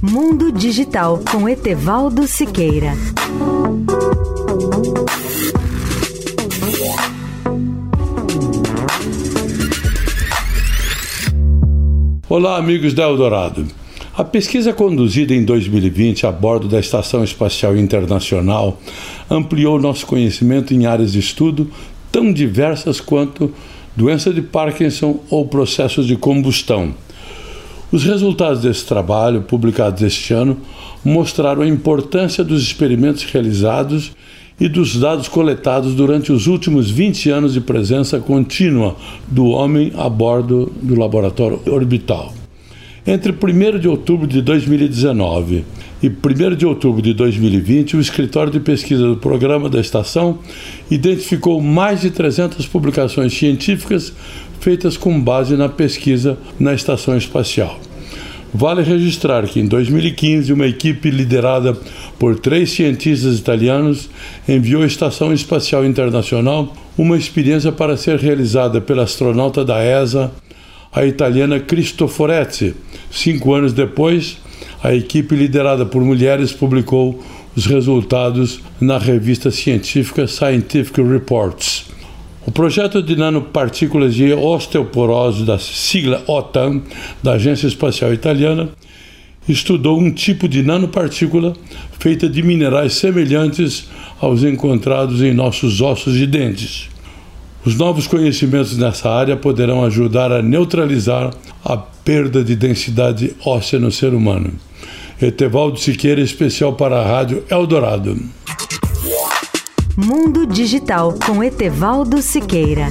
Mundo Digital com Etevaldo Siqueira. Olá, amigos da Eldorado. A pesquisa conduzida em 2020 a bordo da Estação Espacial Internacional ampliou nosso conhecimento em áreas de estudo tão diversas quanto doença de Parkinson ou processos de combustão. Os resultados desse trabalho, publicados este ano, mostraram a importância dos experimentos realizados e dos dados coletados durante os últimos 20 anos de presença contínua do homem a bordo do laboratório orbital. Entre 1 de outubro de 2019 e 1 de outubro de 2020, o escritório de pesquisa do programa da estação identificou mais de 300 publicações científicas feitas com base na pesquisa na estação espacial. Vale registrar que em 2015 uma equipe liderada por três cientistas italianos enviou à Estação Espacial Internacional uma experiência para ser realizada pela astronauta da ESA, a italiana Cristoforetti. Cinco anos depois, a equipe liderada por mulheres publicou os resultados na revista científica Scientific Reports. O projeto de nanopartículas de osteoporose da sigla OTAN, da Agência Espacial Italiana, estudou um tipo de nanopartícula feita de minerais semelhantes aos encontrados em nossos ossos e dentes. Os novos conhecimentos nessa área poderão ajudar a neutralizar a perda de densidade óssea no ser humano. Etevaldo Siqueira, especial para a Rádio Eldorado. Mundo Digital com Etevaldo Siqueira.